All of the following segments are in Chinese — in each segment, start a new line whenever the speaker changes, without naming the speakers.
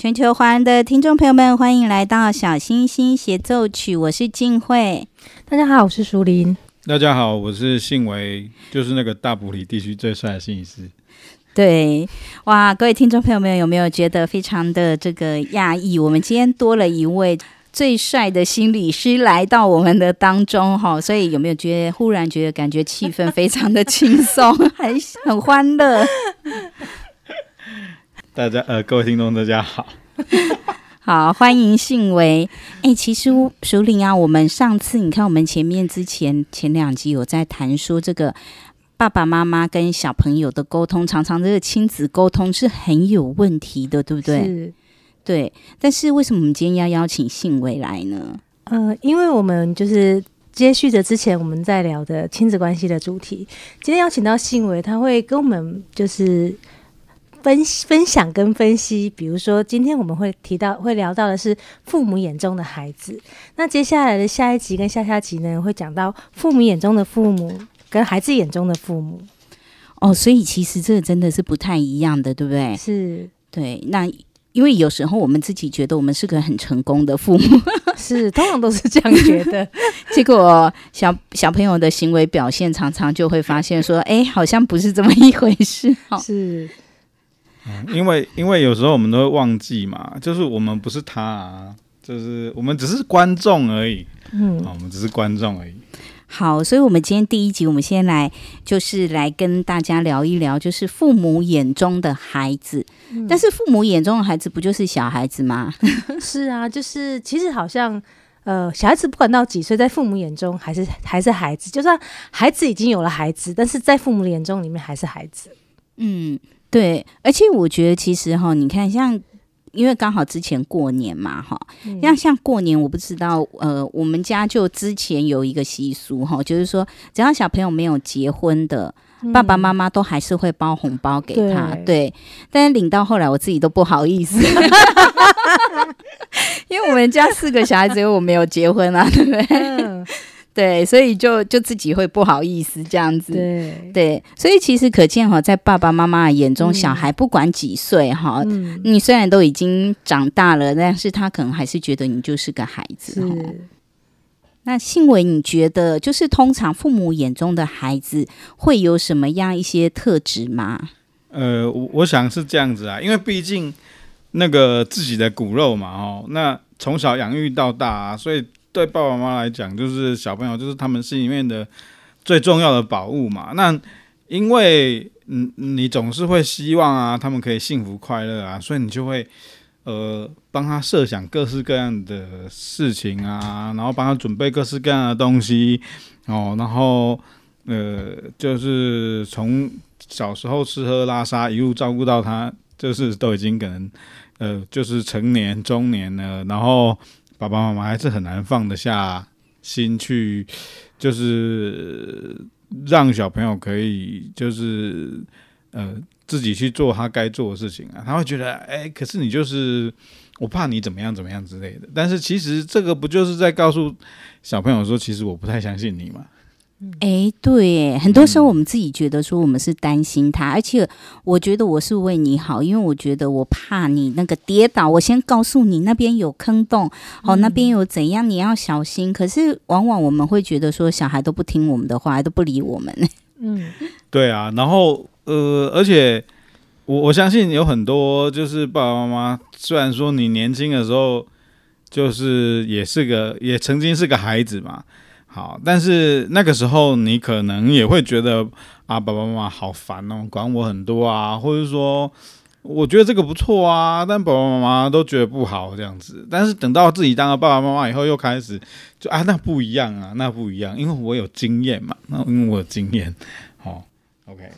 全球华人的听众朋友们，欢迎来到《小星星协奏曲》，我是静慧。
大家好，我是淑林。
大家好，我是信维，就是那个大埔里地区最帅的摄影师。
对，哇，各位听众朋友们，有没有觉得非常的这个讶异？我们今天多了一位最帅的心理师来到我们的当中，哈，所以有没有觉得忽然觉得感觉气氛非常的轻松，很很欢乐？
大家呃，各位听众，大家好，
好，欢迎信维。哎，其实首领啊，我们上次你看，我们前面之前前两集有在谈说，这个爸爸妈妈跟小朋友的沟通，常常这个亲子沟通是很有问题的，对不对？
是，
对。但是为什么我们今天要邀请信维来呢？
呃，因为我们就是接续着之前我们在聊的亲子关系的主题，今天邀请到信维，他会跟我们就是。分分享跟分析，比如说今天我们会提到、会聊到的是父母眼中的孩子。那接下来的下一集跟下下集呢，会讲到父母眼中的父母跟孩子眼中的父母。
哦，所以其实这个真的是不太一样的，对不对？
是，
对。那因为有时候我们自己觉得我们是个很成功的父母，
是，通常都是这样觉得。
结果小小朋友的行为表现常常就会发现说，哎，好像不是这么一回事。
是。
因为因为有时候我们都会忘记嘛，就是我们不是他啊，就是我们只是观众而已。嗯，我们只是观众而已。
好，所以，我们今天第一集，我们先来就是来跟大家聊一聊，就是父母眼中的孩子。嗯、但是，父母眼中的孩子不就是小孩子吗？
是啊，就是其实好像呃，小孩子不管到几岁，在父母眼中还是还是孩子。就算孩子已经有了孩子，但是在父母眼中里面还是孩子。
嗯。对，而且我觉得其实哈，你看像，因为刚好之前过年嘛哈，像、嗯、像过年，我不知道，呃，我们家就之前有一个习俗哈，就是说只要小朋友没有结婚的，嗯、爸爸妈妈都还是会包红包给他，对，对，但是领到后来我自己都不好意思，因为我们家四个小孩只有我没有结婚啊，对不对？嗯对，所以就就自己会不好意思这样子。
对
对，所以其实可见哈，在爸爸妈妈的眼中，小孩不管几岁哈，嗯、你虽然都已经长大了，但是他可能还是觉得你就是个孩子。是。那信伟，你觉得就是通常父母眼中的孩子会有什么样一些特质吗？
呃，我我想是这样子啊，因为毕竟那个自己的骨肉嘛，哦，那从小养育到大啊，所以。对爸爸妈妈来讲，就是小朋友就是他们心里面的最重要的宝物嘛。那因为嗯，你总是会希望啊，他们可以幸福快乐啊，所以你就会呃帮他设想各式各样的事情啊，然后帮他准备各式各样的东西哦，然后呃就是从小时候吃喝拉撒一路照顾到他，就是都已经可能呃就是成年中年了，然后。爸爸妈妈还是很难放得下心去，就是让小朋友可以就是呃自己去做他该做的事情啊，他会觉得哎、可是你就是我怕你怎么样怎么样之类的。但是其实这个不就是在告诉小朋友说，其实我不太相信你嘛？
哎，对，很多时候我们自己觉得说我们是担心他，而且我觉得我是为你好，因为我觉得我怕你那个跌倒，我先告诉你那边有坑洞，哦，那边有怎样，你要小心。可是往往我们会觉得说小孩都不听我们的话，都不理我们。
嗯，
对啊，然后呃，而且我我相信有很多就是爸爸妈妈，虽然说你年轻的时候就是也是个，也曾经是个孩子嘛。好，但是那个时候你可能也会觉得啊，爸爸妈妈好烦哦，管我很多啊，或者说我觉得这个不错啊，但爸爸妈妈都觉得不好这样子。但是等到自己当了爸爸妈妈以后，又开始就啊，那不一样啊，那不一样，因为我有经验嘛，那因为我有经验。好，OK，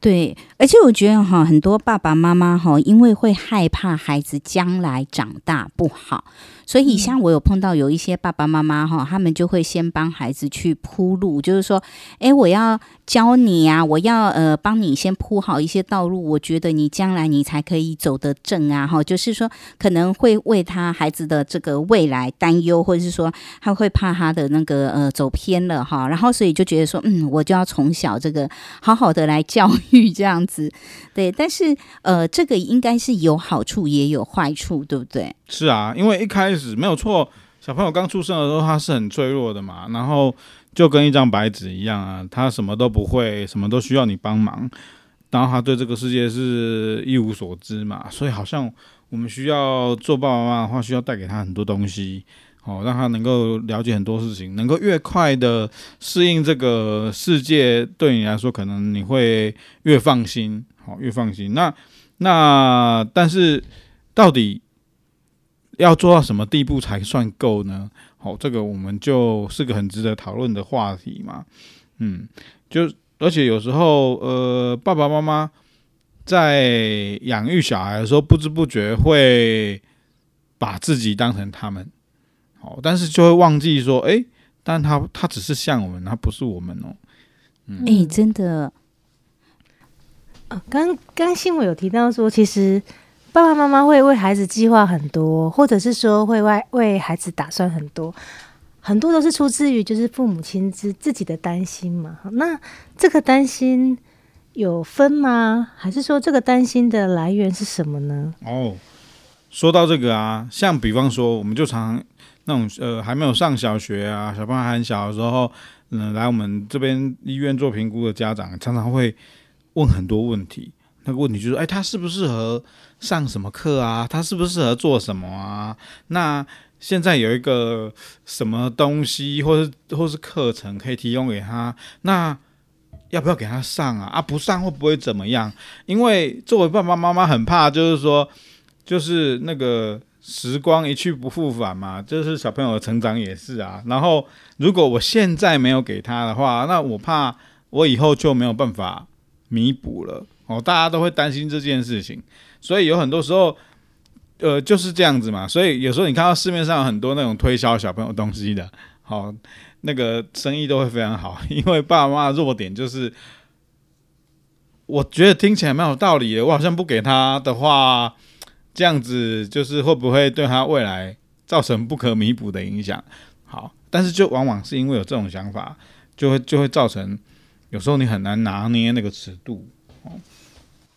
对，而且我觉得哈，很多爸爸妈妈哈，因为会害怕孩子将来长大不好。所以，像我有碰到有一些爸爸妈妈哈，他们就会先帮孩子去铺路，就是说，哎，我要教你啊，我要呃帮你先铺好一些道路，我觉得你将来你才可以走得正啊，哈，就是说可能会为他孩子的这个未来担忧，或者是说他会怕他的那个呃走偏了哈，然后所以就觉得说，嗯，我就要从小这个好好的来教育这样子，对，但是呃，这个应该是有好处也有坏处，对不对？
是啊，因为一开始没有错，小朋友刚出生的时候他是很脆弱的嘛，然后就跟一张白纸一样啊，他什么都不会，什么都需要你帮忙，然后他对这个世界是一无所知嘛，所以好像我们需要做爸爸妈妈的话，需要带给他很多东西，哦，让他能够了解很多事情，能够越快的适应这个世界，对你来说可能你会越放心，好，越放心。那那但是到底？要做到什么地步才算够呢？好，这个我们就是个很值得讨论的话题嘛。嗯，就而且有时候，呃，爸爸妈妈在养育小孩的时候，不知不觉会把自己当成他们，好，但是就会忘记说，哎，但他他只是像我们，他不是我们哦。
嗯，哎，真的。
啊，刚刚新闻有提到说，其实。爸爸妈妈会为孩子计划很多，或者是说会为为孩子打算很多，很多都是出自于就是父母亲自自己的担心嘛。那这个担心有分吗？还是说这个担心的来源是什么呢？
哦，说到这个啊，像比方说，我们就常常那种呃还没有上小学啊，小朋友还很小的时候，嗯、来我们这边医院做评估的家长，常常会问很多问题。那个问题就是，哎，他适不适合上什么课啊？他适不适合做什么啊？那现在有一个什么东西，或是或是课程可以提供给他？那要不要给他上啊？啊，不上会不会怎么样？因为作为爸爸妈妈，很怕就是说，就是那个时光一去不复返嘛，就是小朋友的成长也是啊。然后如果我现在没有给他的话，那我怕我以后就没有办法弥补了。哦，大家都会担心这件事情，所以有很多时候，呃，就是这样子嘛。所以有时候你看到市面上很多那种推销小朋友东西的，好、那个生意都会非常好，因为爸爸妈妈弱点就是，我觉得听起来蛮有道理的。我好像不给他的话，这样子就是会不会对他未来造成不可弥补的影响？好，但是就往往是因为有这种想法，就会就会造成有时候你很难拿捏那个尺度，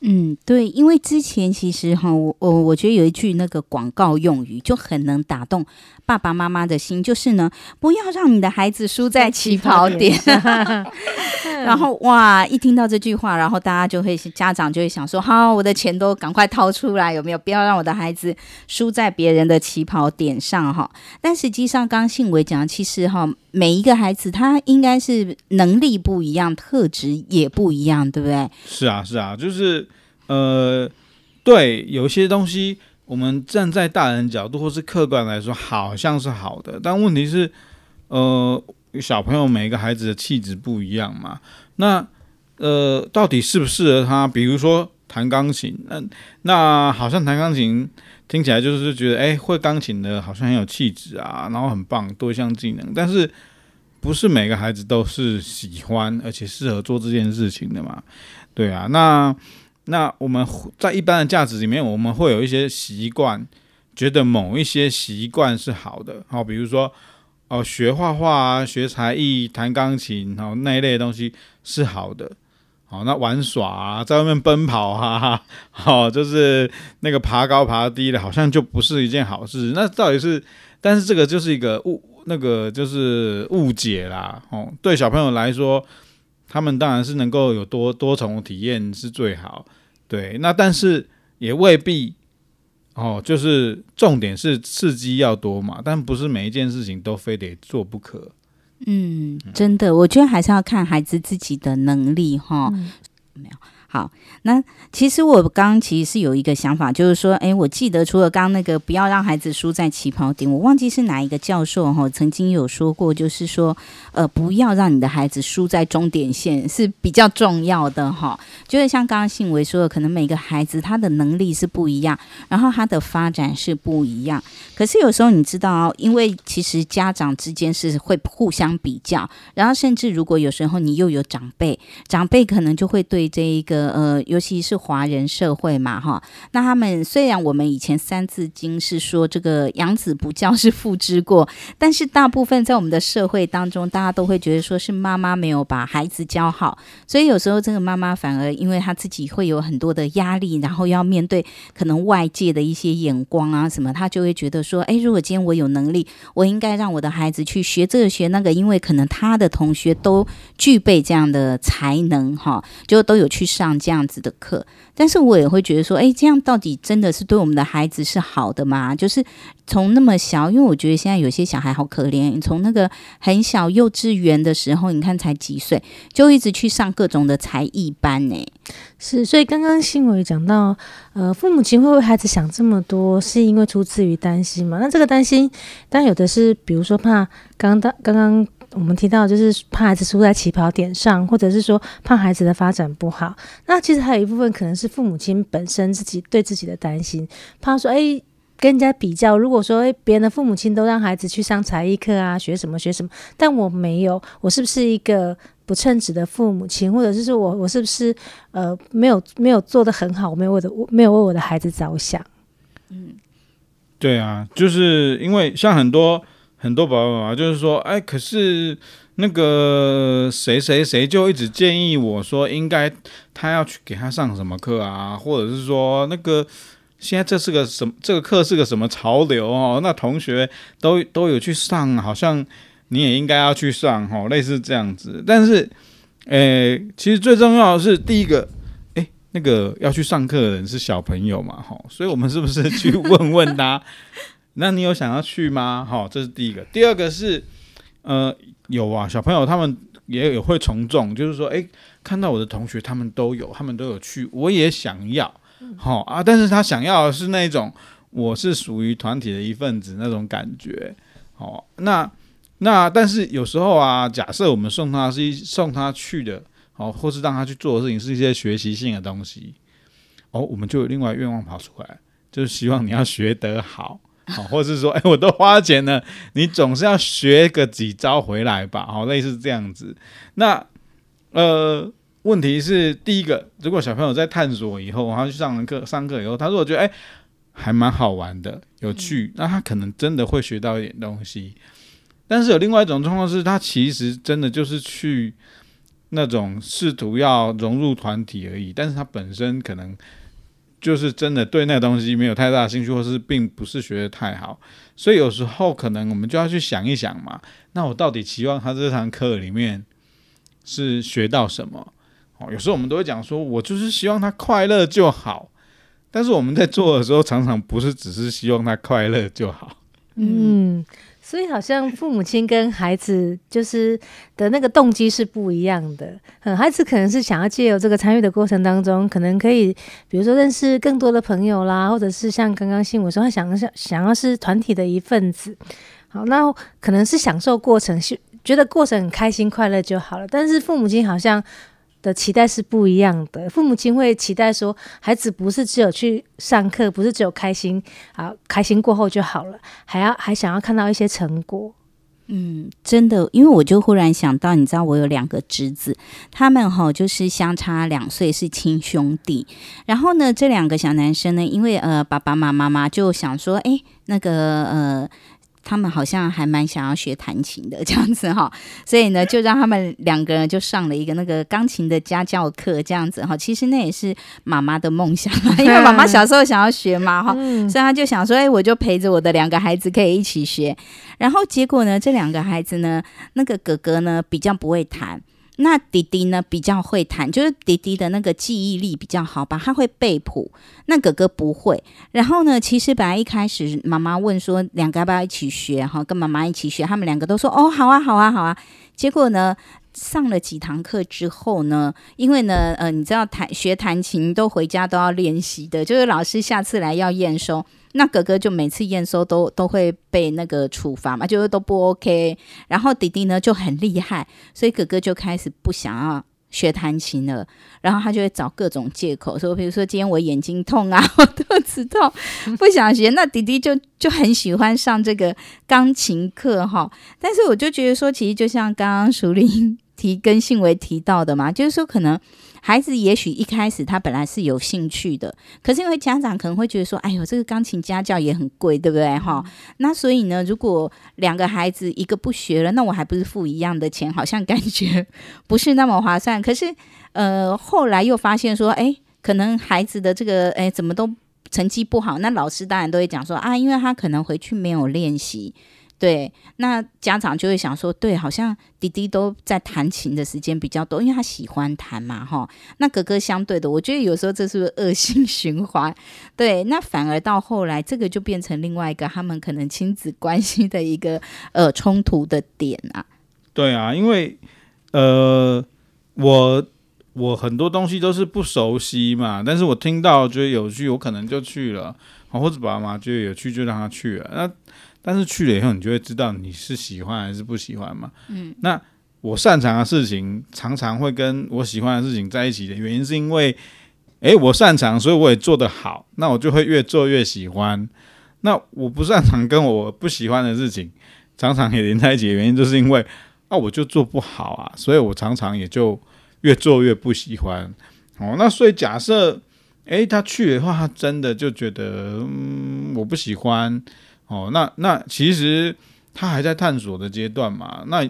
嗯，对，因为之前其实哈，我我我觉得有一句那个广告用语就很能打动爸爸妈妈的心，就是呢，不要让你的孩子输在起跑点。然后哇，一听到这句话，然后大家就会家长就会想说，好，我的钱都赶快掏出来，有没有？不要让我的孩子输在别人的起跑点上哈。但实际上，刚刚信伟讲，其实哈，每一个孩子他应该是能力不一样，特质也不一样，对不对？
是啊，是啊，就是。呃，对，有些东西我们站在大人角度或是客观来说，好像是好的，但问题是，呃，小朋友每个孩子的气质不一样嘛，那呃，到底适不适合他？比如说弹钢琴，那那好像弹钢琴听起来就是觉得，哎，会钢琴的好像很有气质啊，然后很棒，多一项技能，但是不是每个孩子都是喜欢而且适合做这件事情的嘛？对啊，那那我们在一般的价值里面，我们会有一些习惯，觉得某一些习惯是好的，好，比如说哦，学画画啊，学才艺，弹钢琴，然后那一类的东西是好的。好，那玩耍啊，在外面奔跑啊，好，就是那个爬高爬低的，好像就不是一件好事。那到底是？但是这个就是一个误，那个就是误解啦。哦，对小朋友来说，他们当然是能够有多多重体验是最好。对，那但是也未必。哦，就是重点是刺激要多嘛，但不是每一件事情都非得做不可。
嗯，真的，我觉得还是要看孩子自己的能力哈。嗯、没有。好，那其实我刚刚其实是有一个想法，就是说，哎，我记得除了刚刚那个不要让孩子输在起跑点，我忘记是哪一个教授哈曾经有说过，就是说，呃，不要让你的孩子输在终点线是比较重要的哈。就是像刚刚信维说的，可能每个孩子他的能力是不一样，然后他的发展是不一样。可是有时候你知道，因为其实家长之间是会互相比较，然后甚至如果有时候你又有长辈，长辈可能就会对这一个。呃，尤其是华人社会嘛，哈，那他们虽然我们以前《三字经》是说这个养子不教是父之过，但是大部分在我们的社会当中，大家都会觉得说是妈妈没有把孩子教好，所以有时候这个妈妈反而因为她自己会有很多的压力，然后要面对可能外界的一些眼光啊什么，她就会觉得说，哎，如果今天我有能力，我应该让我的孩子去学这个学那个，因为可能他的同学都具备这样的才能，哈，就都有去上。上这样子的课，但是我也会觉得说，哎，这样到底真的是对我们的孩子是好的吗？就是从那么小，因为我觉得现在有些小孩好可怜，从那个很小幼稚园的时候，你看才几岁，就一直去上各种的才艺班呢。
是，所以刚刚新伟讲到，呃，父母亲会为孩子想这么多，是因为出自于担心嘛？那这个担心，但有的是，比如说怕刚刚刚刚。我们提到就是怕孩子输在起跑点上，或者是说怕孩子的发展不好。那其实还有一部分可能是父母亲本身自己对自己的担心，怕说哎跟人家比较，如果说哎别人的父母亲都让孩子去上才艺课啊，学什么学什么，但我没有，我是不是一个不称职的父母亲？或者是说我我是不是呃没有没有做得很好？我没有为的没有为我的孩子着想？
嗯，对啊，就是因为像很多。很多爸爸妈妈就是说，哎，可是那个谁谁谁就一直建议我说，应该他要去给他上什么课啊，或者是说那个现在这是个什么这个课是个什么潮流哦？那同学都都有去上，好像你也应该要去上哦，类似这样子。但是，哎，其实最重要的是第一个，哎，那个要去上课的人是小朋友嘛，哈，所以我们是不是去问问他？那你有想要去吗？好，这是第一个。第二个是，呃，有啊，小朋友他们也有会从众，就是说，诶，看到我的同学他们都有，他们都有去，我也想要，好啊。但是他想要的是那种我是属于团体的一份子那种感觉，好。那那但是有时候啊，假设我们送他是一送他去的，好，或是让他去做的事情是一些学习性的东西，哦，我们就有另外愿望跑出来，就是希望你要学得好。好，或是说，哎，我都花钱了，你总是要学个几招回来吧？好，类似这样子。那呃，问题是第一个，如果小朋友在探索以后，他去上完课，上课以后，他如果觉得哎还蛮好玩的，有趣，那他可能真的会学到一点东西。但是有另外一种状况是，他其实真的就是去那种试图要融入团体而已，但是他本身可能。就是真的对那个东西没有太大兴趣，或是并不是学得太好，所以有时候可能我们就要去想一想嘛。那我到底期望他这堂课里面是学到什么？哦，有时候我们都会讲说，我就是希望他快乐就好。但是我们在做的时候，常常不是只是希望他快乐就好。
嗯。所以好像父母亲跟孩子就是的那个动机是不一样的。嗯，孩子可能是想要借由这个参与的过程当中，可能可以，比如说认识更多的朋友啦，或者是像刚刚信我说，他想想想要是团体的一份子。好，那可能是享受过程，是觉得过程很开心快乐就好了。但是父母亲好像。的期待是不一样的，父母亲会期待说，孩子不是只有去上课，不是只有开心，啊开心过后就好了，还要还想要看到一些成果。
嗯，真的，因为我就忽然想到，你知道我有两个侄子，他们哈就是相差两岁，是亲兄弟。然后呢，这两个小男生呢，因为呃爸爸妈妈嘛就想说，哎，那个呃。他们好像还蛮想要学弹琴的这样子哈，所以呢，就让他们两个人就上了一个那个钢琴的家教课这样子哈。其实那也是妈妈的梦想，因为妈妈小时候想要学嘛哈，所以他就想说，哎，我就陪着我的两个孩子可以一起学。然后结果呢，这两个孩子呢，那个哥哥呢比较不会弹。那弟弟呢比较会弹，就是弟弟的那个记忆力比较好吧，他会背谱。那哥哥不会。然后呢，其实本来一开始妈妈问说两个要不要一起学哈，跟妈妈一起学，他们两个都说哦好啊好啊好啊。结果呢，上了几堂课之后呢，因为呢呃你知道弹学弹琴都回家都要练习的，就是老师下次来要验收。那哥哥就每次验收都都会被那个处罚嘛，就是都不 OK。然后弟弟呢就很厉害，所以哥哥就开始不想要学弹琴了。然后他就会找各种借口说，比如说今天我眼睛痛啊，我肚子痛，不想学。那弟弟就就很喜欢上这个钢琴课哈。但是我就觉得说，其实就像刚刚淑玲提跟信维提到的嘛，就是说可能。孩子也许一开始他本来是有兴趣的，可是因为家长可能会觉得说：“哎呦，这个钢琴家教也很贵，对不对？”哈、嗯，那所以呢，如果两个孩子一个不学了，那我还不是付一样的钱，好像感觉不是那么划算。可是呃，后来又发现说：“哎，可能孩子的这个哎怎么都成绩不好？”那老师当然都会讲说：“啊，因为他可能回去没有练习。”对，那家长就会想说，对，好像弟弟都在弹琴的时间比较多，因为他喜欢弹嘛，哈。那哥哥相对的，我觉得有时候这是不是恶性 循环？对，那反而到后来，这个就变成另外一个他们可能亲子关系的一个呃冲突的点啊。
对啊，因为呃，我我很多东西都是不熟悉嘛，但是我听到觉得有趣，我可能就去了，或者爸妈妈觉得有趣，就让他去了。那但是去了以后，你就会知道你是喜欢还是不喜欢嘛。嗯，那我擅长的事情常常会跟我喜欢的事情在一起的原因，是因为，诶，我擅长，所以我也做得好，那我就会越做越喜欢。那我不擅长跟我不喜欢的事情常常也连在一起的原因，就是因为啊，我就做不好啊，所以我常常也就越做越不喜欢。哦，那所以假设，诶，他去的话，他真的就觉得，嗯，我不喜欢。哦，那那其实他还在探索的阶段嘛，那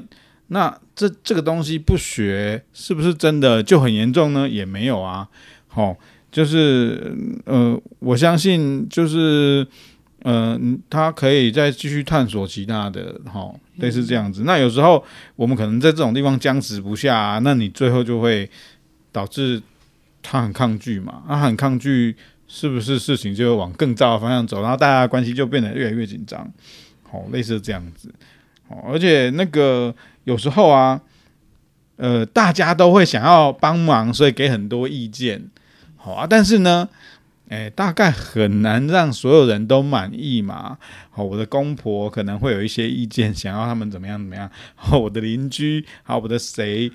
那这这个东西不学是不是真的就很严重呢？也没有啊，好、哦，就是呃，我相信就是呃，他可以再继续探索其他的，哈、哦，类似这样子。那有时候我们可能在这种地方僵持不下、啊，那你最后就会导致他很抗拒嘛，他很抗拒。是不是事情就会往更糟的方向走，然后大家的关系就变得越来越紧张，好，类似这样子，好，而且那个有时候啊，呃，大家都会想要帮忙，所以给很多意见，好啊，但是呢，诶，大概很难让所有人都满意嘛，好，我的公婆可能会有一些意见，想要他们怎么样怎么样，好，我的邻居，好，我的谁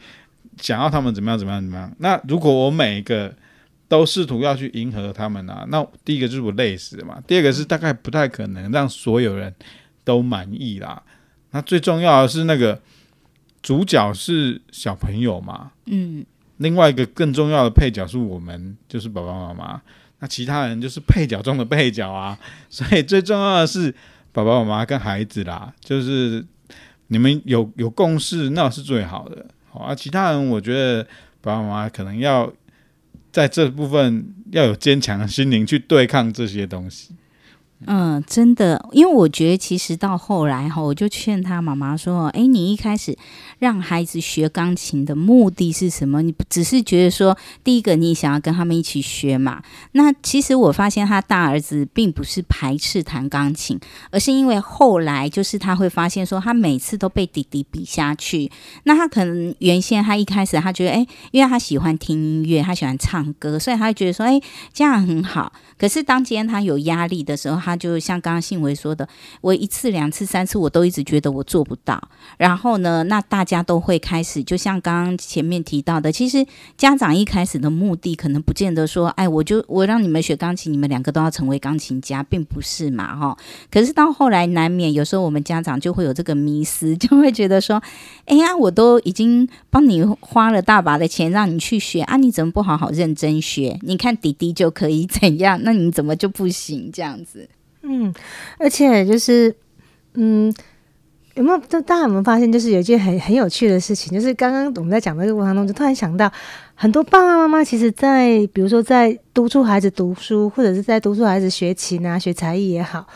想要他们怎么样怎么样怎么样，那如果我每一个。都试图要去迎合他们啊，那第一个就是我累死了嘛，第二个是大概不太可能让所有人都满意啦。那最重要的是那个主角是小朋友嘛，嗯，另外一个更重要的配角是我们，就是爸爸妈妈，那其他人就是配角中的配角啊。所以最重要的是爸爸妈妈跟孩子啦，就是你们有有共识，那是最好的。好啊，其他人我觉得爸爸妈妈可能要。在这部分要有坚强的心灵去对抗这些东西。
嗯，真的，因为我觉得其实到后来哈，我就劝他妈妈说：“哎，你一开始让孩子学钢琴的目的是什么？你不只是觉得说，第一个你想要跟他们一起学嘛？那其实我发现他大儿子并不是排斥弹钢琴，而是因为后来就是他会发现说，他每次都被弟弟比下去。那他可能原先他一开始他觉得，哎，因为他喜欢听音乐，他喜欢唱歌，所以他觉得说，哎，这样很好。可是当今天他有压力的时候，他就像刚刚信维说的，我一次、两次、三次，我都一直觉得我做不到。然后呢，那大家都会开始，就像刚刚前面提到的，其实家长一开始的目的可能不见得说，哎，我就我让你们学钢琴，你们两个都要成为钢琴家，并不是嘛，哈。可是到后来，难免有时候我们家长就会有这个迷思，就会觉得说，哎呀，我都已经帮你花了大把的钱让你去学啊，你怎么不好好认真学？你看弟弟就可以怎样，那你怎么就不行？这样子，
嗯，而且就是，嗯。有没有？就大家有没有发现，就是有一件很很有趣的事情，就是刚刚我们在讲的这个过程当中，就突然想到，很多爸爸妈妈其实在，在比如说在督促孩子读书，或者是在督促孩子学琴啊、学才艺也好，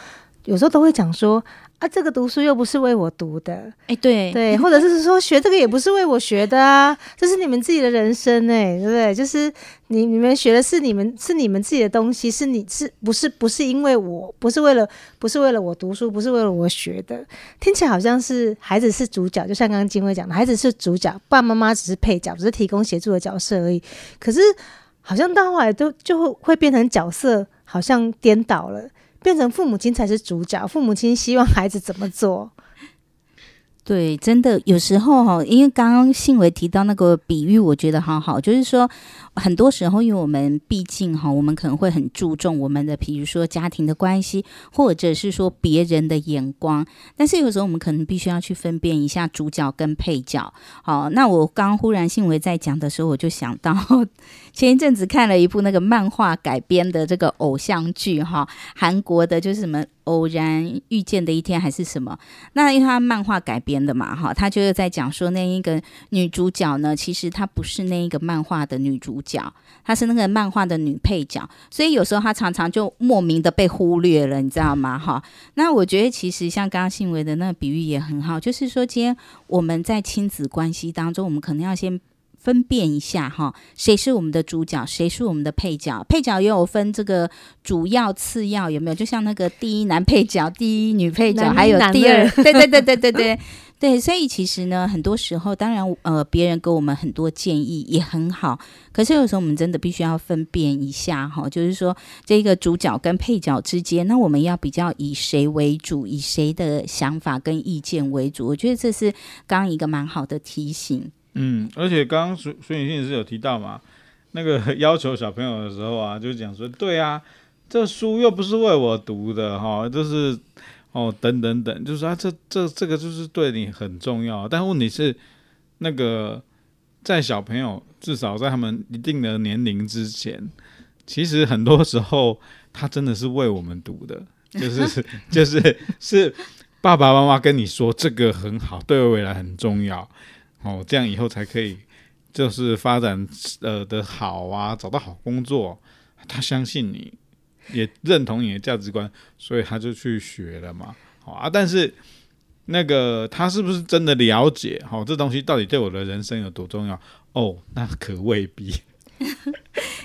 有时候都会讲说。啊，这个读书又不是为我读的，
哎、欸，对
对，或者是说学这个也不是为我学的啊，这是你们自己的人生哎，对不对？就是你你们学的是你们是你们自己的东西，是你是不是不是因为我不是为了不是为了我读书，不是为了我学的，听起来好像是孩子是主角，就像刚刚静慧讲的，孩子是主角，爸爸妈妈只是配角，只是提供协助的角色而已。可是好像到后来都就会会变成角色好像颠倒了。变成父母亲才是主角，父母亲希望孩子怎么做？
对，真的有时候哈，因为刚刚信维提到那个比喻，我觉得好好，就是说很多时候，因为我们毕竟哈，我们可能会很注重我们的，比如说家庭的关系，或者是说别人的眼光，但是有时候我们可能必须要去分辨一下主角跟配角。好，那我刚忽然信维在讲的时候，我就想到前一阵子看了一部那个漫画改编的这个偶像剧哈，韩国的就是什么。偶然遇见的一天还是什么？那因为他漫画改编的嘛，哈，他就是在讲说那一个女主角呢，其实她不是那一个漫画的女主角，她是那个漫画的女配角，所以有时候她常常就莫名的被忽略了，你知道吗？哈，那我觉得其实像刚刚信维的那个比喻也很好，就是说今天我们在亲子关系当中，我们可能要先。分辨一下哈，谁是我们的主角，谁是我们的配角？配角也有分这个主要、次要，有没有？就像那个第一男配角、第一女配角，还有第二，对对对对对对对。所以其实呢，很多时候，当然呃，别人给我们很多建议也很好，可是有时候我们真的必须要分辨一下哈，就是说这个主角跟配角之间，那我们要比较以谁为主，以谁的想法跟意见为主？我觉得这是刚刚一个蛮好的提醒。
嗯，而且刚刚孙孙宇信是有提到嘛，那个 要求小朋友的时候啊，就讲说，对啊，这书又不是为我读的哈，就是哦等等等，就是说啊，这这这个就是对你很重要，但问题是，那个在小朋友至少在他们一定的年龄之前，其实很多时候他真的是为我们读的，就是就是 是爸爸妈妈跟你说这个很好，对未来很重要。哦，这样以后才可以，就是发展呃的好啊，找到好工作。他相信你，也认同你的价值观，所以他就去学了嘛。好啊，但是那个他是不是真的了解？好，这东西到底对我的人生有多重要？哦，那可未必。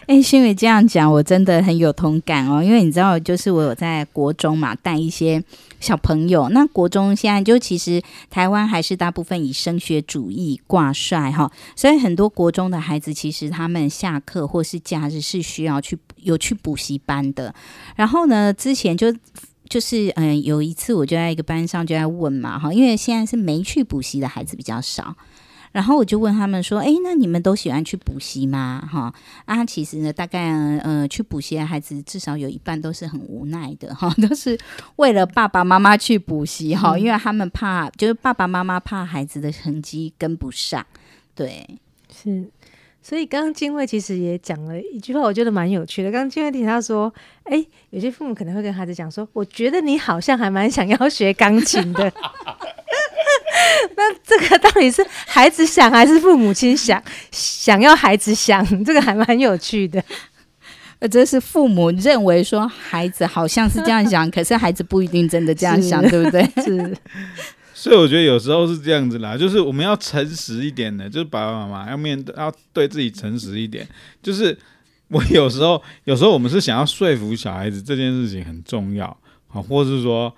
哎、欸，信维这样讲，我真的很有同感哦。因为你知道，就是我有在国中嘛，带一些小朋友。那国中现在就其实台湾还是大部分以升学主义挂帅哈，所以很多国中的孩子其实他们下课或是假日是需要去有去补习班的。然后呢，之前就就是嗯、呃，有一次我就在一个班上就在问嘛哈，因为现在是没去补习的孩子比较少。然后我就问他们说：“诶，那你们都喜欢去补习吗？哈啊，其实呢，大概呃，去补习的孩子至少有一半都是很无奈的哈，都是为了爸爸妈妈去补习哈，因为他们怕，就是爸爸妈妈怕孩子的成绩跟不上。对，
是，所以刚刚金卫其实也讲了一句话，我觉得蛮有趣的。刚刚金卫提到说，诶，有些父母可能会跟孩子讲说：我觉得你好像还蛮想要学钢琴的。”那这个到底是孩子想还是父母亲想？想要孩子想，这个还蛮有趣的。
呃，这是父母认为说孩子好像是这样想，可是孩子不一定真的这样想，对不对？
是。
所以我觉得有时候是这样子啦，就是我们要诚实一点的，就是爸爸妈妈要面对，要对自己诚实一点。就是我有时候，有时候我们是想要说服小孩子这件事情很重要，啊，或是说。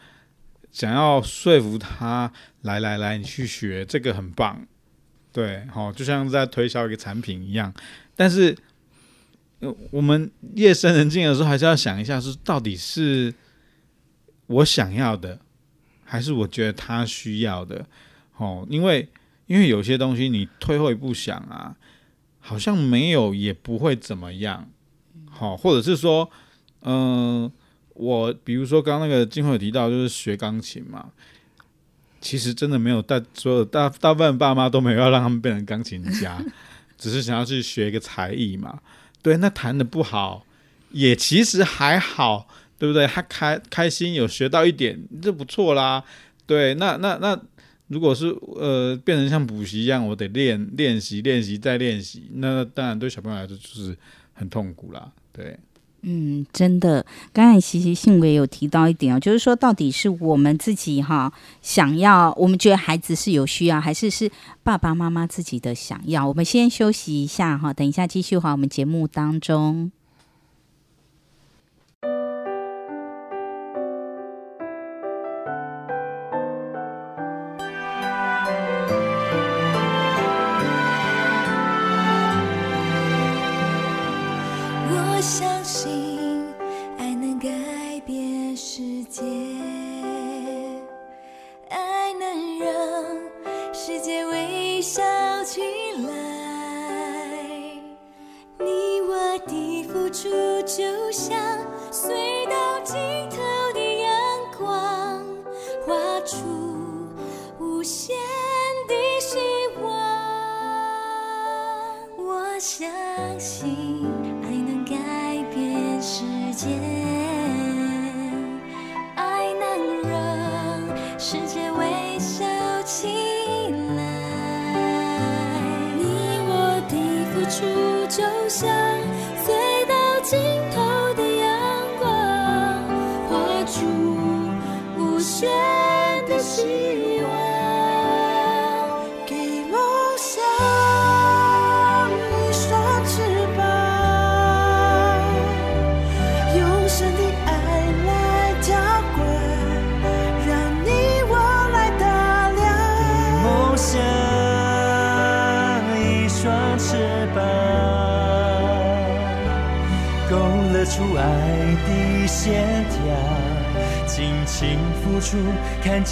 想要说服他，来来来，你去学这个很棒，对，好，就像在推销一个产品一样。但是，我们夜深人静的时候，还是要想一下，是到底是我想要的，还是我觉得他需要的？哦，因为因为有些东西你退后一步想啊，好像没有也不会怎么样。好，或者是说，嗯、我比如说刚刚那个金慧有提到，就是学钢琴嘛。其实真的没有大所有大大部分爸妈都没有要让他们变成钢琴家，只是想要去学一个才艺嘛。对，那弹的不好也其实还好，对不对？他开开心有学到一点就不错啦。对，那那那如果是呃变成像补习一样，我得练练习练习再练习，那当然对小朋友来说就是很痛苦啦。对。
嗯，真的，刚才其实信维有提到一点哦，就是说到底是我们自己哈想要，我们觉得孩子是有需要，还是是爸爸妈妈自己的想要？我们先休息一下哈，等一下继续哈我们节目当中。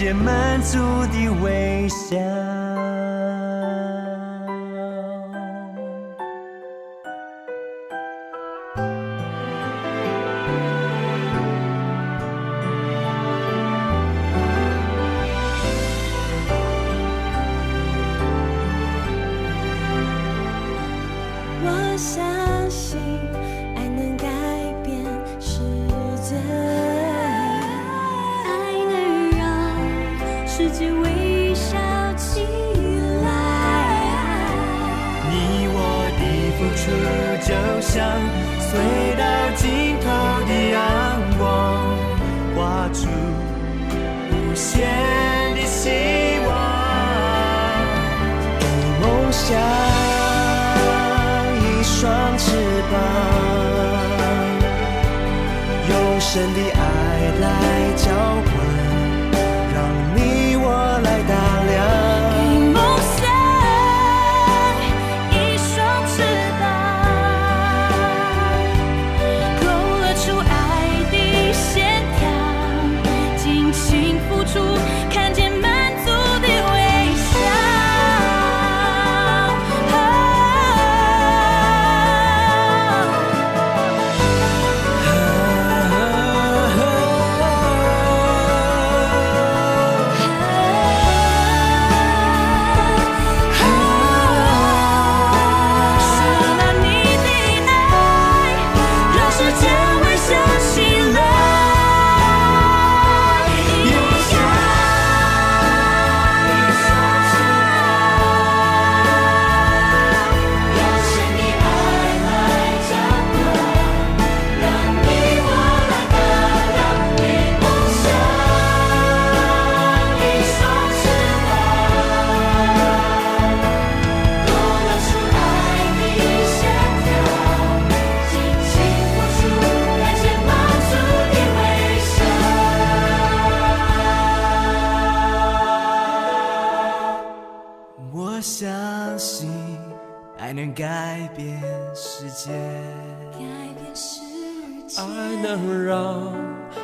看见世界微笑起来，你
我的付出就像隧道尽头的阳光，画出无限的希望。梦想，一双翅膀，用神的爱来浇。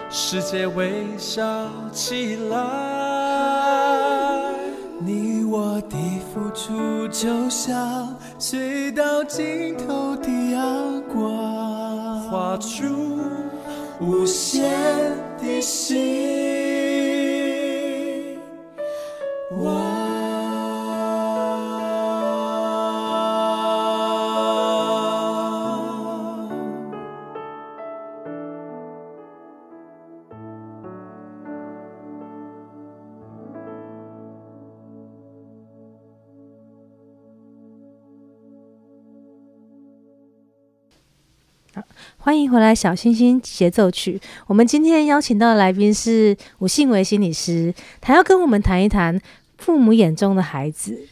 世界微笑起来。你我的付出就像隧道尽头的阳光，画出无限的心。
欢迎回来，小星星协奏曲。我们今天邀请到的来宾是吴信维心理师，他要跟我们谈一谈父母眼中的孩子。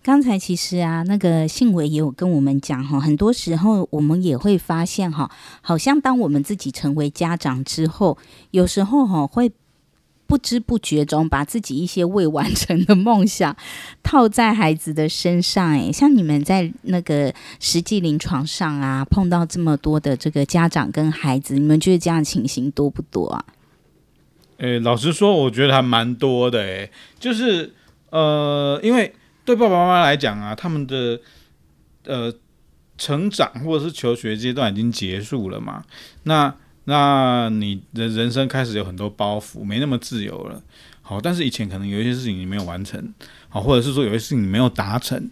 刚才其实啊，那个信维也有跟我们讲哈，很多时候我们也会发现哈，好像当我们自己成为家长之后，有时候哈会。不知不觉中，把自己一些未完成的梦想套在孩子的身上。哎，像你们在那个实际临床上啊，碰到这么多的这个家长跟孩子，你们觉得这样情形多不多啊？
诶，老实说，我觉得还蛮多的。诶，就是呃，因为对爸爸妈妈来讲啊，他们的呃成长或者是求学阶段已经结束了嘛，那。那你的人生开始有很多包袱，没那么自由了。好，但是以前可能有一些事情你没有完成，好，或者是说有些事情你没有达成，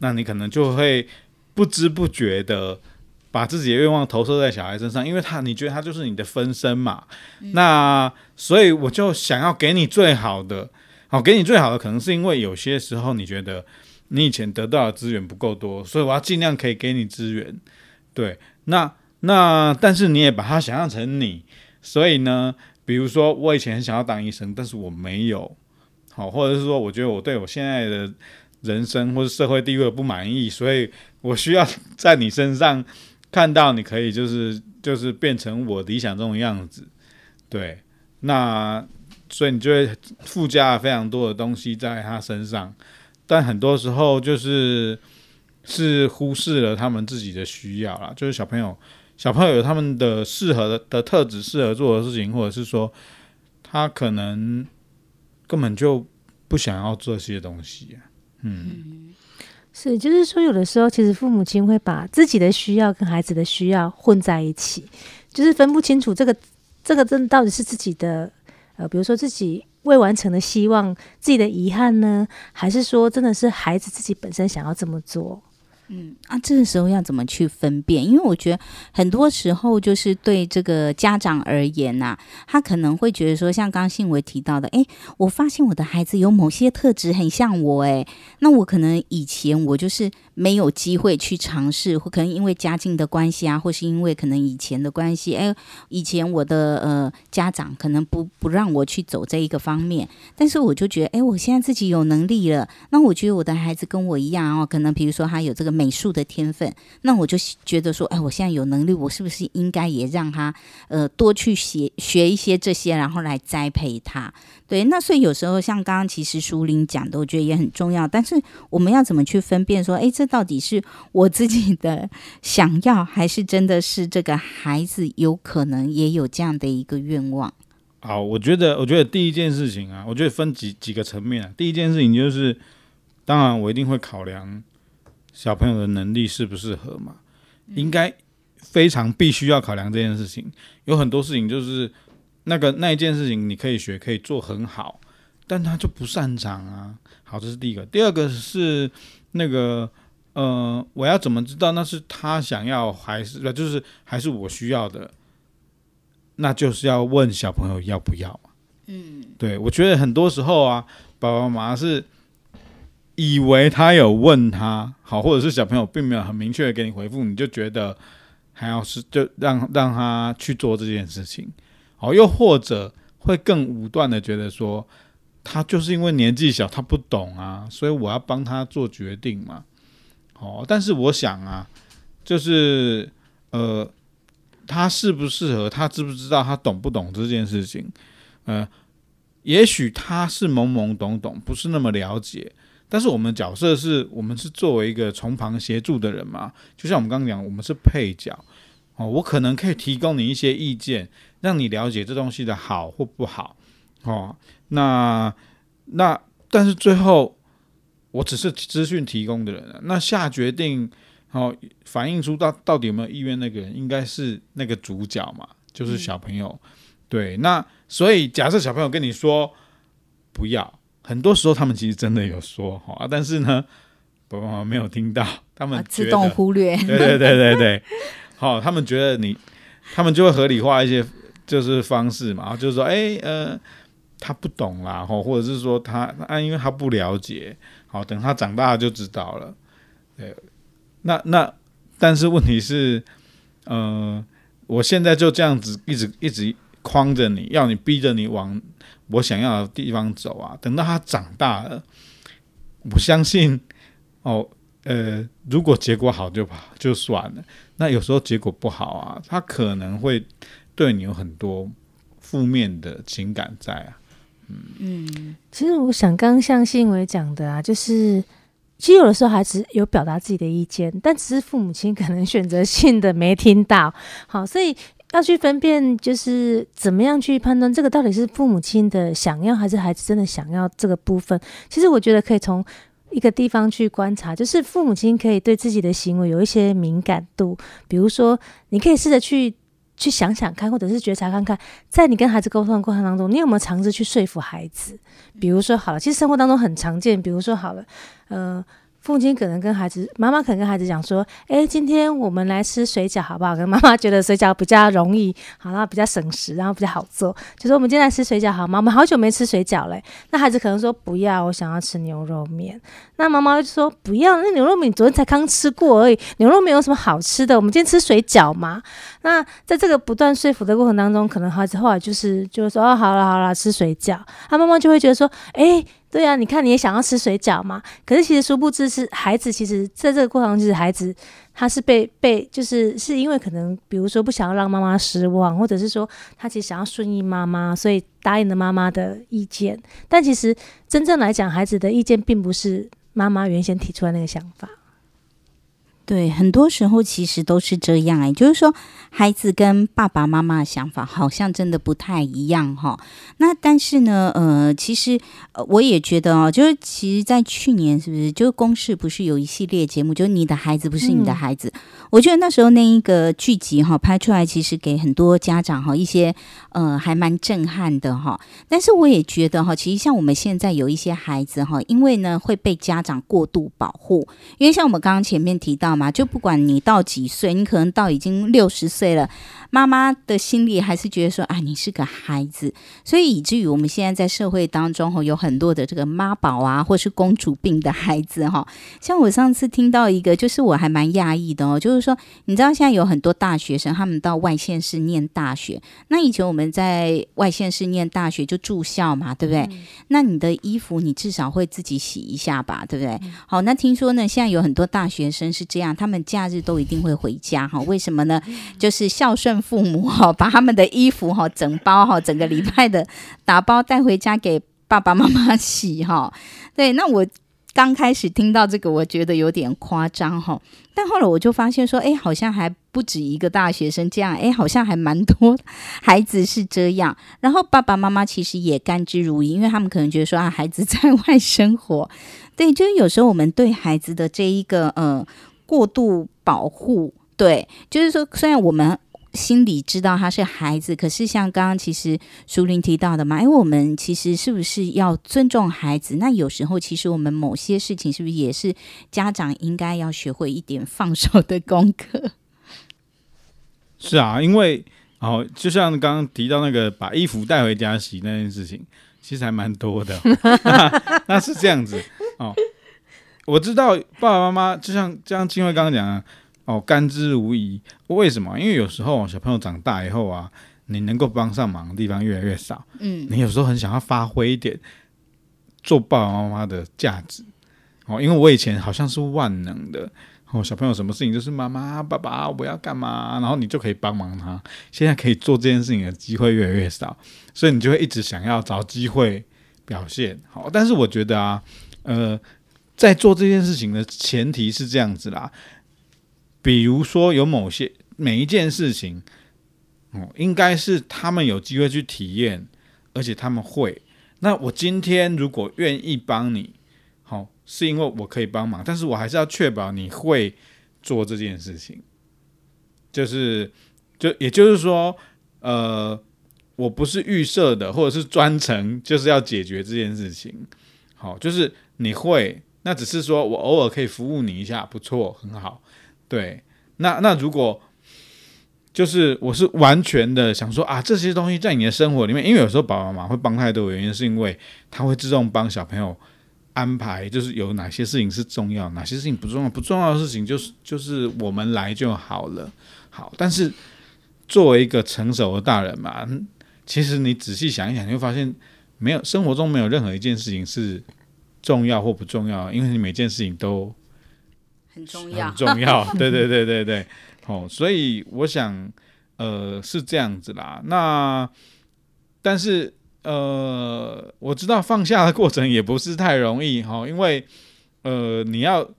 那你可能就会不知不觉的把自己的愿望投射在小孩身上，因为他你觉得他就是你的分身嘛。嗯、那所以我就想要给你最好的，好，给你最好的，可能是因为有些时候你觉得你以前得到的资源不够多，所以我要尽量可以给你资源。对，那。那但是你也把他想象成你，所以呢，比如说我以前很想要当医生，但是我没有，好，或者是说我觉得我对我现在的人生或者社会地位不满意，所以我需要在你身上看到你可以就是就是变成我理想中的样子，对，那所以你就会附加了非常多的东西在他身上，但很多时候就是是忽视了他们自己的需要啦，就是小朋友。小朋友有他们的适合的的特质，适合做的事情，或者是说他可能根本就不想要做这些东西啊。嗯，
是，就是说，有的时候其实父母亲会把自己的需要跟孩子的需要混在一起，就是分不清楚这个这个真的到底是自己的呃，比如说自己未完成的希望、自己的遗憾呢，还是说真的是孩子自己本身想要这么做？
嗯啊，这个时候要怎么去分辨？因为我觉得很多时候就是对这个家长而言呐、他可能会觉得说，像刚刚信维提到的，诶，我发现我的孩子有某些特质很像我，诶，那我可能以前我就是没有机会去尝试，或可能因为家境的关系啊，或是因为可能以前的关系，诶，以前我的呃家长可能不不让我去走这一个方面，但是我就觉得，诶，我现在自己有能力了，那我觉得我的孩子跟我一样哦，可能比如说他有这个。美术的天分，那我就觉得说，哎，我现在有能力，我是不是应该也让他呃多去学学一些这些，然后来栽培他？对，那所以有时候像刚刚其实淑铃讲的，我觉得也很重要。但是我们要怎么去分辨说，哎，这到底是我自己的想要，还是真的是这个孩子有可能也有这样的一个愿望？
好，我觉得，我觉得第一件事情啊，我觉得分几几个层面啊。第一件事情就是，当然我一定会考量。小朋友的能力适不适合嘛？应该非常必须要考量这件事情。有很多事情就是那个那一件事情，你可以学，可以做很好，但他就不擅长啊。好，这是第一个。第二个是那个呃，我要怎么知道那是他想要还是就是还是我需要的？那就是要问小朋友要不要。嗯，对，我觉得很多时候啊，爸爸妈妈是。以为他有问他好，或者是小朋友并没有很明确的给你回复，你就觉得还要是就让让他去做这件事情，好，又或者会更武断的觉得说，他就是因为年纪小，他不懂啊，所以我要帮他做决定嘛，哦，但是我想啊，就是呃，他适不适合，他知不知道，他懂不懂这件事情，呃，也许他是懵懵懂懂，不是那么了解。但是我们角色是我们是作为一个从旁协助的人嘛，就像我们刚刚讲，我们是配角，哦，我可能可以提供你一些意见，让你了解这东西的好或不好。哦，那那但是最后我只是资讯提供的人，那下决定哦，反映出到到底有没有意愿那个人，应该是那个主角嘛，就是小朋友。嗯、对，那所以假设小朋友跟你说不要，很多时候他们其实真的有说哈、哦，但是呢，爸爸妈妈没有听到，他们、啊、
自动忽略。
对对对对对，好、哦，他们觉得你，他们就会合理化一些就是方式嘛，就是说，哎呃。他不懂啦，吼，或者是说他啊，因为他不了解，好，等他长大就知道了。对，那那，但是问题是，呃，我现在就这样子一直一直框着你，要你逼着你往我想要的地方走啊。等到他长大了，我相信，哦，呃，如果结果好就好就算了，那有时候结果不好啊，他可能会对你有很多负面的情感在啊。
嗯，其实我想刚刚像信伟讲的啊，就是其实有的时候孩子有表达自己的意见，但只是父母亲可能选择性的没听到。好，所以要去分辨，就是怎么样去判断这个到底是父母亲的想要，还是孩子真的想要这个部分。其实我觉得可以从一个地方去观察，就是父母亲可以对自己的行为有一些敏感度，比如说你可以试着去。去想想看，或者是觉察看看，在你跟孩子沟通的过程当中，你有没有尝试去说服孩子？比如说，好了，其实生活当中很常见，比如说，好了，呃。父亲可能跟孩子，妈妈可能跟孩子讲说：“哎，今天我们来吃水饺好不好？”跟妈妈觉得水饺比较容易，好，然后比较省时，然后比较好做，就说我们今天来吃水饺好吗？我们好久没吃水饺嘞。那孩子可能说不要，我想要吃牛肉面。那妈妈就说不要，那牛肉面昨天才刚吃过而已，牛肉面有什么好吃的？我们今天吃水饺嘛。那在这个不断说服的过程当中，可能孩子后来就是就是说哦，好了好了，吃水饺。他妈妈就会觉得说，哎。对啊，你看你也想要吃水饺嘛？可是其实殊不知是孩子，其实在这个过程中，其实孩子他是被被就是是因为可能比如说不想要让妈妈失望，或者是说他其实想要顺应妈妈，所以答应了妈妈的意见。但其实真正来讲，孩子的意见并不是妈妈原先提出来那个想法。
对，很多时候其实都是这样哎，就是说孩子跟爸爸妈妈的想法好像真的不太一样哈。那但是呢，呃，其实呃，我也觉得哦，就是其实，在去年是不是，就是公视不是有一系列节目，就是你的孩子不是你的孩子。嗯、我觉得那时候那一个剧集哈拍出来，其实给很多家长哈一些呃还蛮震撼的哈。但是我也觉得哈，其实像我们现在有一些孩子哈，因为呢会被家长过度保护，因为像我们刚刚前面提到。嘛，就不管你到几岁，你可能到已经六十岁了，妈妈的心里还是觉得说，啊，你是个孩子，所以以至于我们现在在社会当中吼，有很多的这个妈宝啊，或是公主病的孩子哈。像我上次听到一个，就是我还蛮讶异的哦，就是说，你知道现在有很多大学生，他们到外县市念大学，那以前我们在外县市念大学就住校嘛，对不对？嗯、那你的衣服你至少会自己洗一下吧，对不对？嗯、好，那听说呢，现在有很多大学生是这样。他们假日都一定会回家哈，为什么呢？就是孝顺父母哈，把他们的衣服哈整包哈，整个礼拜的打包带回家给爸爸妈妈洗哈。对，那我刚开始听到这个，我觉得有点夸张哈，但后来我就发现说，哎，好像还不止一个大学生这样，哎，好像还蛮多 孩子是这样。然后爸爸妈妈其实也甘之如饴，因为他们可能觉得说啊，孩子在外生活，对，就是有时候我们对孩子的这一个呃。过度保护，对，就是说，虽然我们心里知道他是孩子，可是像刚刚其实淑铃提到的嘛，哎，我们其实是不是要尊重孩子？那有时候其实我们某些事情是不是也是家长应该要学会一点放手的功课？
是啊，因为哦，就像刚刚提到那个把衣服带回家洗那件事情，其实还蛮多的。那是这样子哦。我知道爸爸妈妈就像就像金慧刚刚讲的哦，甘之如饴。为什么？因为有时候小朋友长大以后啊，你能够帮上忙的地方越来越少。嗯，你有时候很想要发挥一点做爸爸妈妈的价值哦。因为我以前好像是万能的哦，小朋友什么事情就是妈妈爸爸我要干嘛，然后你就可以帮忙他。现在可以做这件事情的机会越来越少，所以你就会一直想要找机会表现好。但是我觉得啊，呃。在做这件事情的前提是这样子啦，比如说有某些每一件事情，哦，应该是他们有机会去体验，而且他们会。那我今天如果愿意帮你，好、是因为我可以帮忙，但是我还是要确保你会做这件事情。就是，就也就是说，呃，我不是预设的，或者是专程就是要解决这件事情。好、就是你会，那只是说我偶尔可以服务你一下，不错，很好。对，那那如果就是我是完全的想说啊，这些东西在你的生活里面，因为有时候爸爸妈妈会帮太多原因，是因为他会自动帮小朋友安排，就是有哪些事情是重要，哪些事情不重要，不重要的事情就是就是我们来就好了。好，但是作为一个成熟的大人嘛，其实你仔细想一想，你会发现没有生活中没有任何一件事情是重要或不重要，因为你每件事情都。
很重要，
很重要，对对对对对，哦，所以我想，呃，是这样子啦。那但是，呃，我知道放下的过程也不是太容易，哈，因为，呃，你要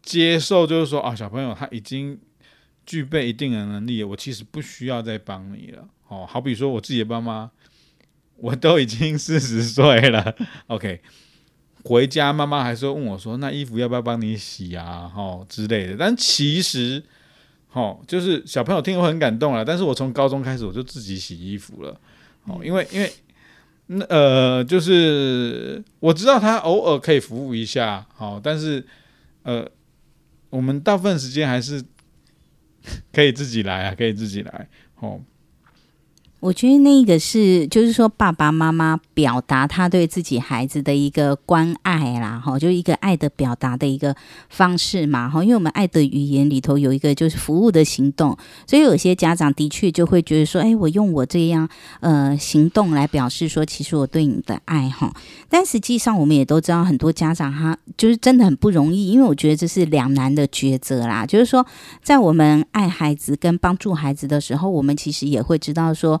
接受，就是说啊，小朋友他已经具备一定的能力，我其实不需要再帮你了，哦，好比说我自己的爸妈，我都已经四十岁了，OK。回家，妈妈还是会问我说：“那衣服要不要帮你洗啊？”吼之类的。但其实，吼就是小朋友听了会很感动了。但是我从高中开始我就自己洗衣服了，哦，因为因为那呃，就是我知道他偶尔可以服务一下，好，但是呃，我们大部分时间还是 可以自己来啊，可以自己来，吼。
我觉得那个是，就是说爸爸妈妈表达他对自己孩子的一个关爱啦，哈，就一个爱的表达的一个方式嘛，哈。因为我们爱的语言里头有一个就是服务的行动，所以有些家长的确就会觉得说，哎，我用我这样呃行动来表示说，其实我对你的爱哈。但实际上我们也都知道，很多家长他就是真的很不容易，因为我觉得这是两难的抉择啦。就是说，在我们爱孩子跟帮助孩子的时候，我们其实也会知道说。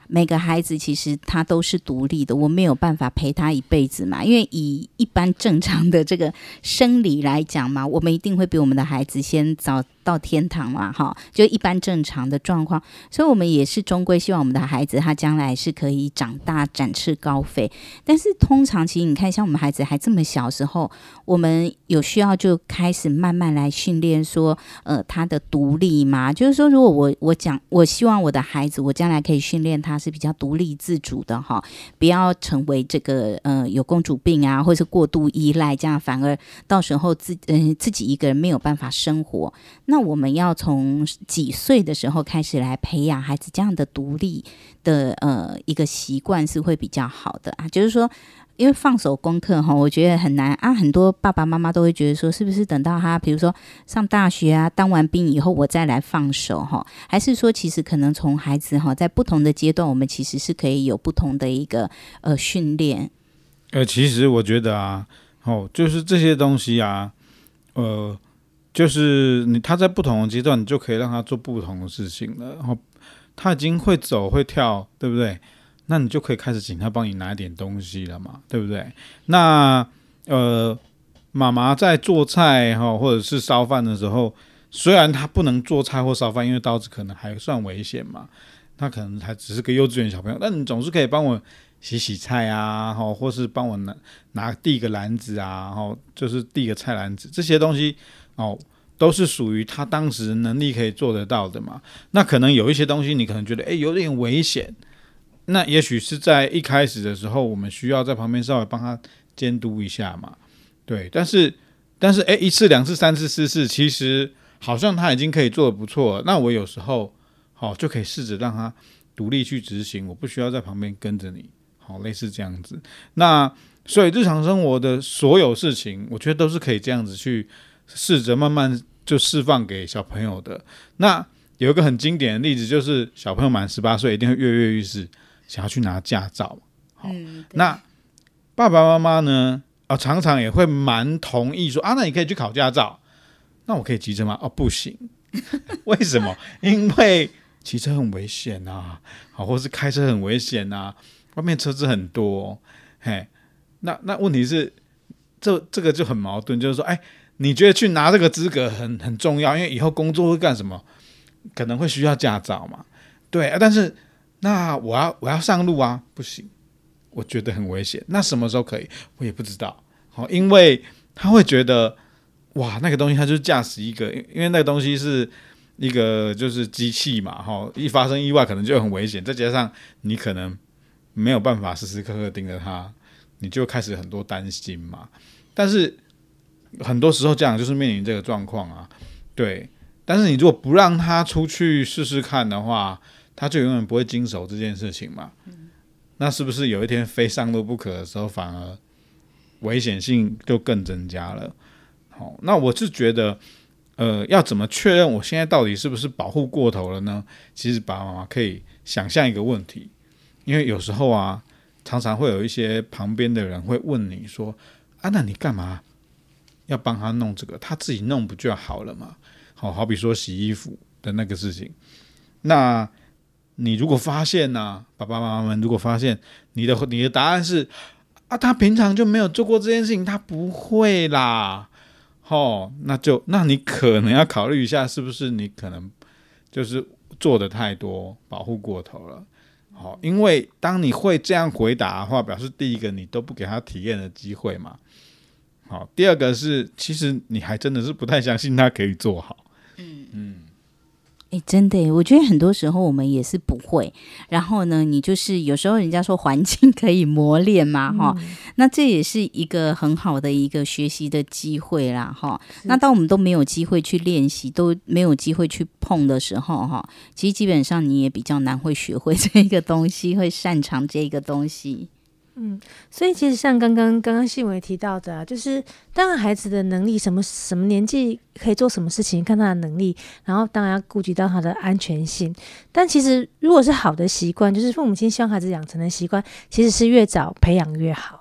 每个孩子其实他都是独立的，我没有办法陪他一辈子嘛。因为以一般正常的这个生理来讲嘛，我们一定会比我们的孩子先早。到天堂嘛，哈，就一般正常的状况，所以我们也是终归希望我们的孩子他将来是可以长大展翅高飞。但是通常其实你看，像我们孩子还这么小时候，我们有需要就开始慢慢来训练说，呃，他的独立嘛，就是说，如果我我讲，我希望我的孩子，我将来可以训练他是比较独立自主的哈，不要成为这个呃有公主病啊，或是过度依赖，这样反而到时候自嗯、呃、自己一个人没有办法生活。那我们要从几岁的时候开始来培养孩子这样的独立的呃一个习惯是会比较好的啊？就是说，因为放手功课哈，我觉得很难啊。很多爸爸妈妈都会觉得说，是不是等到他比如说上大学啊，当完兵以后我再来放手哈？还是说，其实可能从孩子哈在不同的阶段，我们其实是可以有不同的一个呃训练。
呃，其实我觉得啊，哦，就是这些东西啊，呃。就是你，他在不同的阶段，你就可以让他做不同的事情了。然后他已经会走会跳，对不对？那你就可以开始请他帮你拿一点东西了嘛，对不对？那呃，妈妈在做菜哈，或者是烧饭的时候，虽然他不能做菜或烧饭，因为刀子可能还算危险嘛，他可能还只是个幼稚园小朋友，但你总是可以帮我洗洗菜啊，哈，或是帮我拿拿递个篮子啊，哈，就是递个菜篮子这些东西。哦，都是属于他当时能力可以做得到的嘛。那可能有一些东西，你可能觉得诶有点危险。那也许是在一开始的时候，我们需要在旁边稍微帮他监督一下嘛。对，但是但是诶一次两次三次四次，其实好像他已经可以做得不错了。那我有时候好、就可以试着让他独立去执行，我不需要在旁边跟着你。好，类似这样子。那所以日常生活的所有事情，我觉得都是可以这样子去。试着慢慢就释放给小朋友的。那有一个很经典的例子，就是小朋友满十八岁一定会跃跃欲试，想要去拿驾照。好，嗯、那爸爸妈妈呢？啊、哦，常常也会蛮同意说啊，那你可以去考驾照。那我可以骑车吗？哦，不行。为什么？因为骑车很危险啊，好，或是开车很危险啊，外面车子很多。嘿，那那问题是，这这个就很矛盾，就是说，哎。你觉得去拿这个资格很很重要，因为以后工作会干什么？可能会需要驾照嘛，对啊，但是那我要我要上路啊，不行，我觉得很危险。那什么时候可以？我也不知道。好，因为他会觉得，哇，那个东西它就是驾驶一个，因为那个东西是一个就是机器嘛，哈，一发生意外可能就很危险，再加上你可能没有办法时时刻刻盯着它，你就开始很多担心嘛。但是很多时候这样就是面临这个状况啊，对。但是你如果不让他出去试试看的话，他就永远不会经手这件事情嘛。那是不是有一天非上路不可的时候，反而危险性就更增加了？好，那我是觉得，呃，要怎么确认我现在到底是不是保护过头了呢？其实爸爸妈妈可以想象一个问题，因为有时候啊，常常会有一些旁边的人会问你说：“啊，那你干嘛要帮他弄这个？他自己弄不就好了嘛？”好，好比说洗衣服的那个事情，那你如果发现呢、啊，爸爸妈妈们如果发现你的你的答案是啊，他平常就没有做过这件事情，他不会啦，哦，那就那你可能要考虑一下，是不是你可能就是做的太多，保护过头了，好，因为当你会这样回答的话，表示第一个你都不给他体验的机会嘛，好，第二个是其实你还真的是不太相信他可以做好。嗯。嗯，
哎、欸，真的，我觉得很多时候我们也是不会。然后呢，你就是有时候人家说环境可以磨练嘛，哈、嗯，那这也是一个很好的一个学习的机会啦，哈。那当我们都没有机会去练习，都没有机会去碰的时候，哈，其实基本上你也比较难会学会这个东西，会擅长这个东西。
嗯，所以其实像刚刚刚刚信维提到的啊，就是当然孩子的能力，什么什么年纪可以做什么事情，看他的能力，然后当然要顾及到他的安全性。但其实如果是好的习惯，就是父母亲希望孩子养成的习惯，其实是越早培养越好。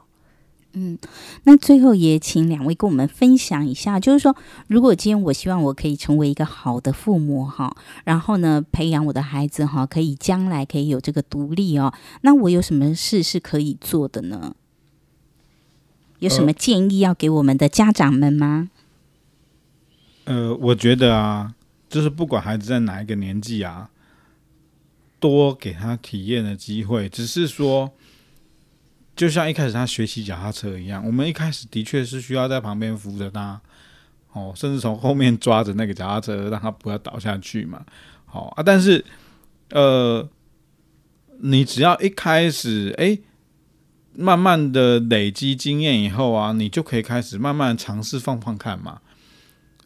嗯，那最后也请两位跟我们分享一下，就是说，如果今天我希望我可以成为一个好的父母哈，然后呢，培养我的孩子哈，可以将来可以有这个独立哦，那我有什么事是可以做的呢？有什么建议要给我们的家长们吗？
呃，我觉得啊，就是不管孩子在哪一个年纪啊，多给他体验的机会，只是说。就像一开始他学习脚踏车一样，我们一开始的确是需要在旁边扶着他，哦，甚至从后面抓着那个脚踏车，让他不要倒下去嘛。好啊，但是呃，你只要一开始哎，慢慢的累积经验以后啊，你就可以开始慢慢尝试放放看嘛。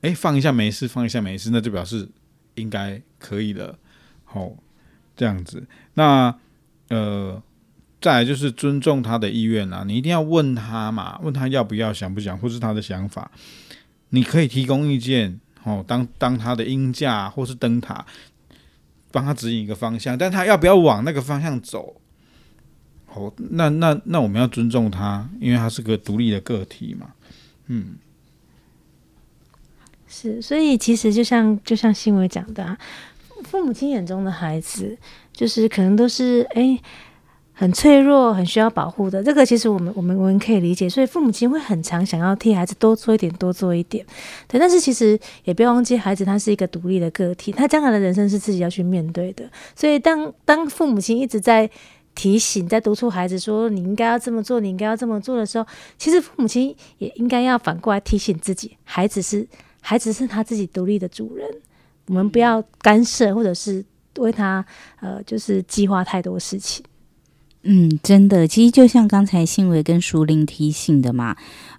哎，放一下没事，放一下没事，那就表示应该可以了。好，这样子，那呃。再来就是尊重他的意愿啊，你一定要问他嘛，问他要不要、想不想，或是他的想法，你可以提供意见哦，当当他的鹰架或是灯塔，帮他指引一个方向，但他要不要往那个方向走？哦，那那那我们要尊重他，因为他是个独立的个体嘛，嗯，
是，所以其实就像就像新闻讲的啊，父母亲眼中的孩子，就是可能都是哎。很脆弱，很需要保护的。这个其实我们我们我们可以理解，所以父母亲会很常想要替孩子多做一点，多做一点。对，但是其实也不要忘记，孩子他是一个独立的个体，他将来的人生是自己要去面对的。所以当当父母亲一直在提醒、在督促孩子说你应该要这么做，你应该要这么做的时候，其实父母亲也应该要反过来提醒自己，孩子是孩子是他自己独立的主人，我们不要干涉或者是为他呃就是计划太多事情。
嗯，真的，其实就像刚才信伟跟淑玲提醒的嘛，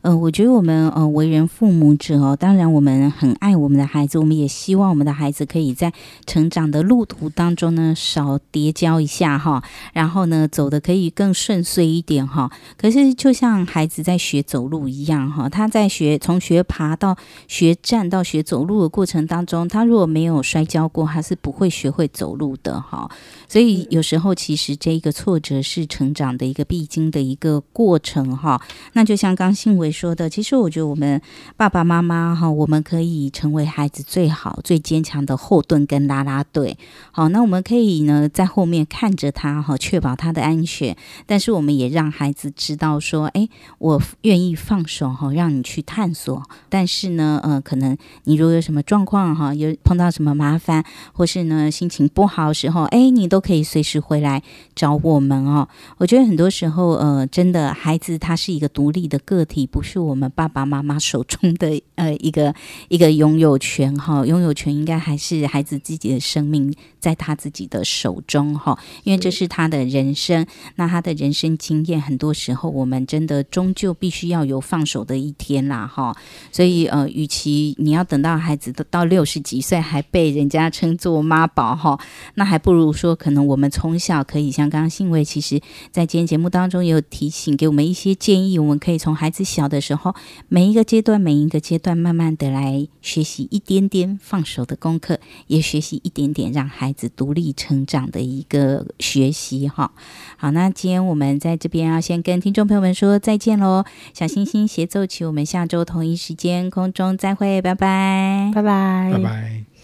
呃，我觉得我们呃为人父母者哦，当然我们很爱我们的孩子，我们也希望我们的孩子可以在成长的路途当中呢少跌跤一下哈，然后呢走的可以更顺遂一点哈。可是就像孩子在学走路一样哈，他在学从学爬到学站到学走路的过程当中，他如果没有摔跤过，他是不会学会走路的哈。所以有时候其实这一个挫折是成长的一个必经的一个过程哈。那就像刚信维说的，其实我觉得我们爸爸妈妈哈，我们可以成为孩子最好、最坚强的后盾跟拉拉队。好，那我们可以呢在后面看着他哈，确保他的安全。但是我们也让孩子知道说，哎，我愿意放手哈，让你去探索。但是呢，呃，可能你如果有什么状况哈，有碰到什么麻烦，或是呢心情不好的时候，哎，你都可以随时回来找我们哦。我觉得很多时候，呃，真的孩子他是一个独立的个体，不是我们爸爸妈妈手中的呃一个 一个拥有权哈。拥有权应该还是孩子自己的生命在他自己的手中哈，因为这是他的人生，那他的人生经验，很多时候我们真的终究必须要有放手的一天啦哈。所以呃，与其你要等到孩子都到六十几岁还被人家称作妈宝哈，那还不如说可能我们从小可以像刚刚信卫其实。在今天节目当中也有提醒，给我们一些建议，我们可以从孩子小的时候，每一个阶段，每一个阶段，慢慢的来学习一点点放手的功课，也学习一点点让孩子独立成长的一个学习哈。好，那今天我们在这边要先跟听众朋友们说再见喽，小星星协奏曲，我们下周同一时间空中再会，拜拜，
拜拜，
拜拜。